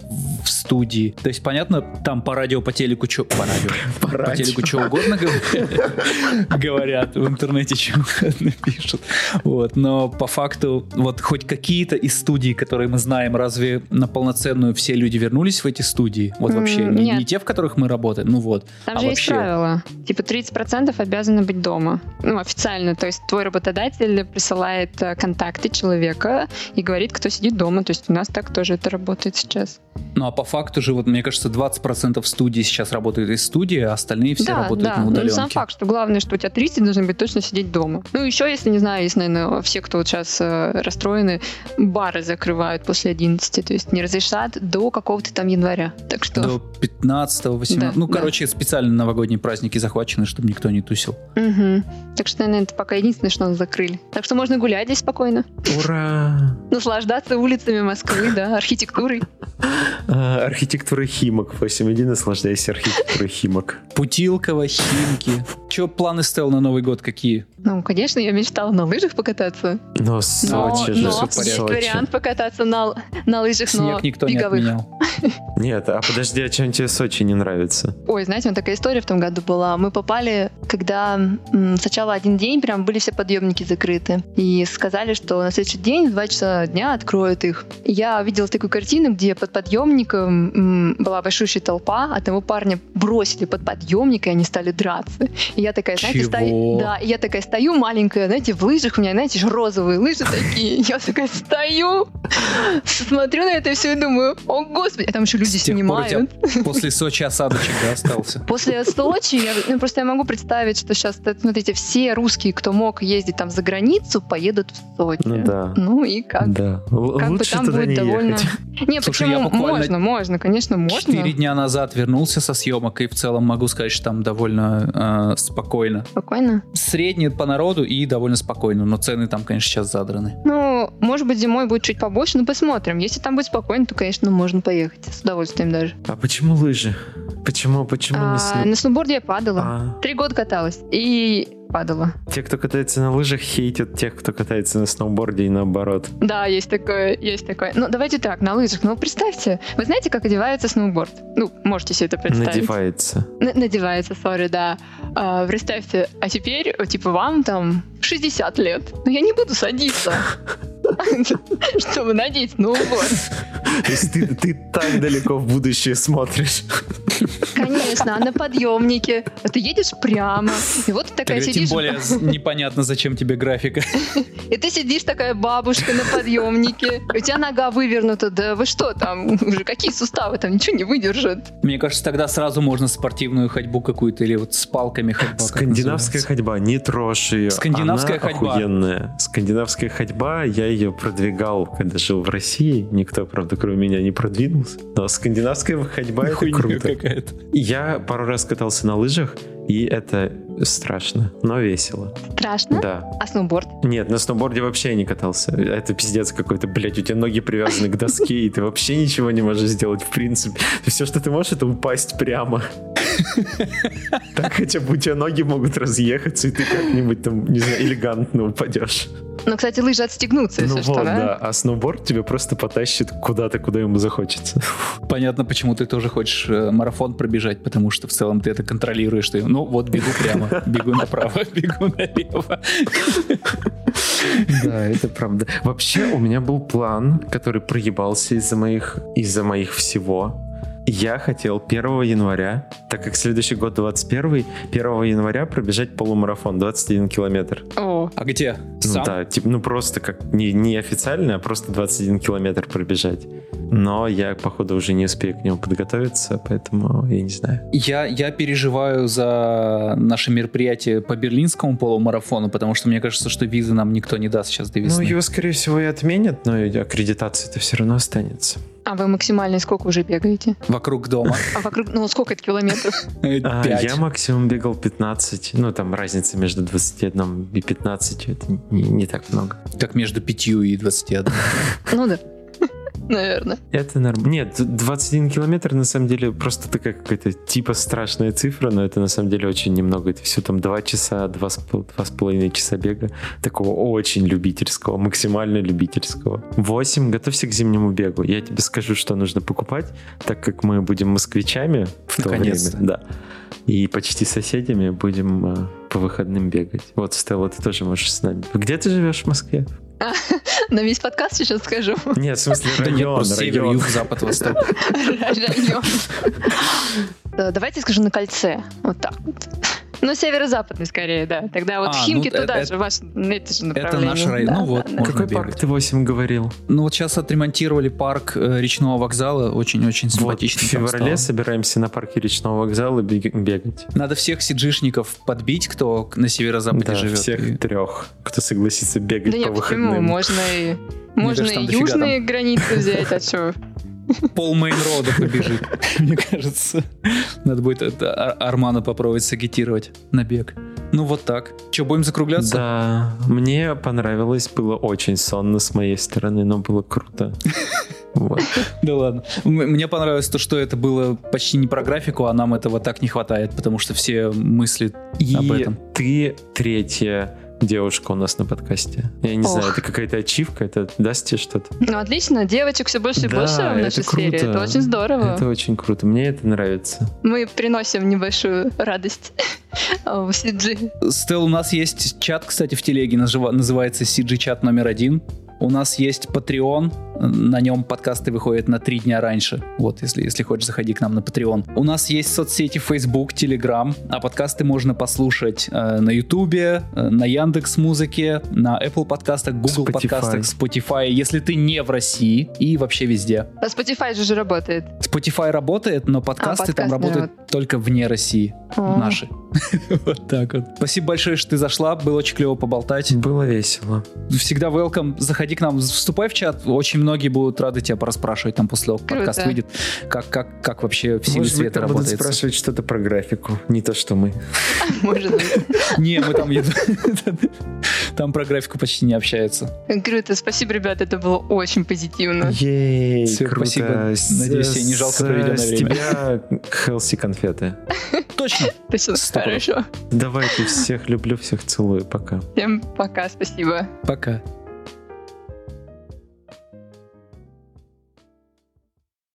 в студии. То есть, понятно, там по радио, по телеку, что... По радио. <laughs> По По радио. телеку что угодно <laughs> говорят, в интернете что угодно пишут. Вот, но по факту, вот хоть какие-то из студий, которые мы знаем, разве на полноценную все люди вернулись в эти студии? Вот вообще, не, те, в которых мы работаем, ну вот. Там А же есть вообще? правило. Типа 30% обязаны быть дома. Ну, официально. То есть твой работодатель присылает э, контакты человека и говорит, кто сидит дома. То есть у нас так тоже это работает сейчас. Ну а по факту же, вот мне кажется, 20% студий сейчас работают из студии, а остальные все да, работают да. на Ну, удаленке. сам факт, что главное, что у тебя 30 должны быть точно сидеть дома. Ну, еще, если, не знаю, есть, наверное, все, кто вот сейчас э, расстроены, бары закрывают после 11, то есть не разрешат до какого-то там января. Так что... До 15 18 Да, Ну, да. короче, специально новогодние праздники захвачены, чтобы никто не тусил. Мгм. Так что, наверное, это пока единственное, что нас закрыли. Так что можно гулять здесь спокойно. Ура! Наслаждаться улицами Москвы, да, архитектурой. А, архитектура Химок. 8.1, наслаждайся архитектурой Химок. Путилково, Химки. Че планы Стел на Новый год какие? Ну, конечно, я мечтала на лыжах покататься. Но Но, Сочи же, но есть вариант покататься на, на лыжах, но никто не отменял. Нет, а подожди, а чем тебе Сочи не нравится? Ой, знаете, вот такая история в том году была. Мы попали, когда сначала один день прям были все подъемники закрыты. И сказали, что на следующий день в 2 часа дня откроют их. И Я видела такую картину, где под подъемником была большущая толпа, а того парня бросили под подъемник, и они стали драться. И я такая, знаете, стою, да, я такая стою маленькая, знаете, в лыжах, у меня, знаете, же розовые лыжи такие. Я такая стою, смотрю на это все и думаю, о господи, а там еще люди снимают. После Сочи осадочек да, остался. После Сочи, я, ну, просто я могу представить что сейчас, смотрите, все русские, кто мог ездить там за границу, поедут в Сочи. Ну да. Ну и как? Да. Как бы Лучше там туда будет не довольно... ехать. <laughs> Не, Слушай, почему? я буквально Можно, можно, конечно, можно. Четыре дня назад вернулся со съемок, и в целом могу сказать, что там довольно э, спокойно. Спокойно. Средний по народу и довольно спокойно, но цены там, конечно, сейчас задраны. Ну, может быть, зимой будет чуть побольше, но посмотрим. Если там будет спокойно, то, конечно, можно поехать. С удовольствием даже. А почему лыжи? Почему, почему А, не сну- на сноуборде я падала. А, Три года каталась. И падала. те, кто катается на лыжах, хейтят тех, кто катается на сноуборде и наоборот. Да, есть такое, есть такое. Ну, давайте так, на лыжах. Ну, представьте, вы знаете, как одевается сноуборд? Ну, можете себе это представить. Надевается. Н- надевается, сори, да. А, представьте, а теперь, э, типа, вам там 60 лет. Но я не буду садиться, <laughs> чтобы надеть сноуборд. То есть ты, ты так далеко в будущее смотришь. Конечно, а на подъемнике. А ты едешь прямо. И вот ты такая Тогда тем сидишь. более з- непонятно, зачем тебе графика. И ты сидишь такая бабушка на подъемнике. У тебя нога вывернута. Да вы что там? Уже какие суставы? Там ничего не выдержит. Мне кажется, тогда сразу можно спортивную ходьбу какую-то или вот с палками ходьба. Скандинавская ходьба, не трожь ее. Скандинавская Она ходьба. охуенная. Скандинавская ходьба, я ее продвигал, когда жил в России. Никто, правда, кроме меня не продвинулся. Но скандинавская ходьба это круто. какая-то. Я пару раз катался на лыжах, и это страшно, но весело. Страшно? Да. А сноуборд? Нет, на сноуборде вообще я не катался. Это пиздец какой-то, блядь, у тебя ноги привязаны к доске, и ты вообще ничего не можешь сделать, в принципе. Все, что ты можешь, это упасть прямо. Так хотя бы у тебя ноги могут разъехаться, и ты как-нибудь там, не знаю, элегантно упадешь. Ну, кстати, лыжи отстегнутся, если Ну что, вот, да? да. А сноуборд тебя просто потащит куда-то, куда ему захочется. Понятно, почему ты тоже хочешь э, марафон пробежать, потому что в целом ты это контролируешь. Ты, ну вот, бегу прямо, бегу направо, <laughs> бегу налево. Да, это правда. Вообще, у меня был план, который проебался из-за моих, из-за моих всего. Я хотел 1 января, так как следующий год 21, 1 января пробежать полумарафон 21 километр. О, А где? Ну Сам? да, типа, ну просто как не, не официально, а просто 21 километр пробежать. Но я, походу, уже не успею к нему подготовиться, поэтому я не знаю. Я, я переживаю за наше мероприятие по берлинскому полумарафону, потому что мне кажется, что визы нам никто не даст сейчас до Ну, весны. его, скорее всего, и отменят, но аккредитация-то все равно останется. А вы максимально сколько уже бегаете? Вокруг дома. А вокруг, ну, сколько это километров? <laughs> А, я максимум бегал 15. Ну, там разница между 21 и 15, это не, так много. Как между пятью и 21. Ну да, наверное. Это нормально. Нет, 21 километр на самом деле просто такая какая-то типа страшная цифра, но это на самом деле очень немного. Это все там 2 часа, 2,5 часа бега. Такого очень любительского, максимально любительского. 8. Готовься к зимнему бегу. Я тебе скажу, что нужно покупать, так как мы будем москвичами в то время. Да. И почти соседями будем э, по выходным бегать. Вот, Стелла, ты тоже можешь с нами. Где ты живешь в Москве? <laughs> На весь подкаст сейчас скажу. Нет, в смысле район, север, юг, запад, восток. Район. Да, Давайте скажу на кольце. Вот так вот. Ну, северо-западный скорее, да. Тогда вот А, Химки ну, туда это- же, ваш, ну, это же направление. наш район. Да, Ну вот, да, да. можно Какой бегать. парк ты 8 говорил? Ну вот сейчас отремонтировали парк э, речного вокзала, очень-очень Вот, в симпатичный. феврале стало. собираемся на парке речного вокзала бег- бегать. Надо всех сиджишников подбить, кто на северо-западе Да, живет. всех И- трех, кто согласится бегать Да по нет, почему? выходным. Можно и, можно кажется, и дофига южные границы взять, а что? Пол мейн-рода побежит, <laughs> мне кажется. Надо будет это Армана попробовать сагитировать на бег. Ну вот так. Че, будем закругляться? Да, мне понравилось, было очень сонно с моей стороны, но было круто. <laughs> Вот. Да ладно. Мне понравилось то, что это было почти не про графику, а нам этого так не хватает, потому что все мысли об этом. ты третья девушка у нас на подкасте. Я не Ох. знаю, это какая-то ачивка, это даст тебе что-то? Ну, отлично, девочек все больше и Да, больше в нашей сфере. круто. Это очень здорово. Это очень круто, мне это нравится. Мы приносим небольшую радость <laughs> в CG. Стелл, у нас есть чат, кстати, в телеге, называ- называется CG-чат номер один. У нас есть Patreon, На нем подкасты выходят на три дня раньше. Вот, если, если хочешь, заходи к нам на Patreon. У нас есть соцсети Facebook, Telegram, а подкасты можно послушать э, на YouTube, э, на Яндекс Музыке, на Apple подкастах, Google Spotify. подкастах, Spotify, если ты не в России и вообще везде. А Spotify же же работает. Spotify работает, но подкасты там подкасты работают только вне России. О. Наши. <laughs> Вот так вот. Спасибо большое, что ты зашла. Было очень клево поболтать. Было весело. Всегда welcome. Заходи к нам, вступай в чат. Очень многие будут рады тебя пораспрашивать там после того, как Круто. подкаст выйдет. Как, как, как вообще в силе Может света там будут работает. спрашивать что-то про графику, не то, что мы. <laughs> Может быть. Не, мы там... <laughs> Там про графику почти не общаются. Круто, спасибо, ребят, это было очень позитивно. Ей, круто. спасибо. С- Надеюсь, тебе не жалко с- проведенное С время. тебя Хелси конфеты. <laughs> Точно. Точно, хорошо. Давайте, всех люблю, всех целую, пока. Всем пока, спасибо. Пока.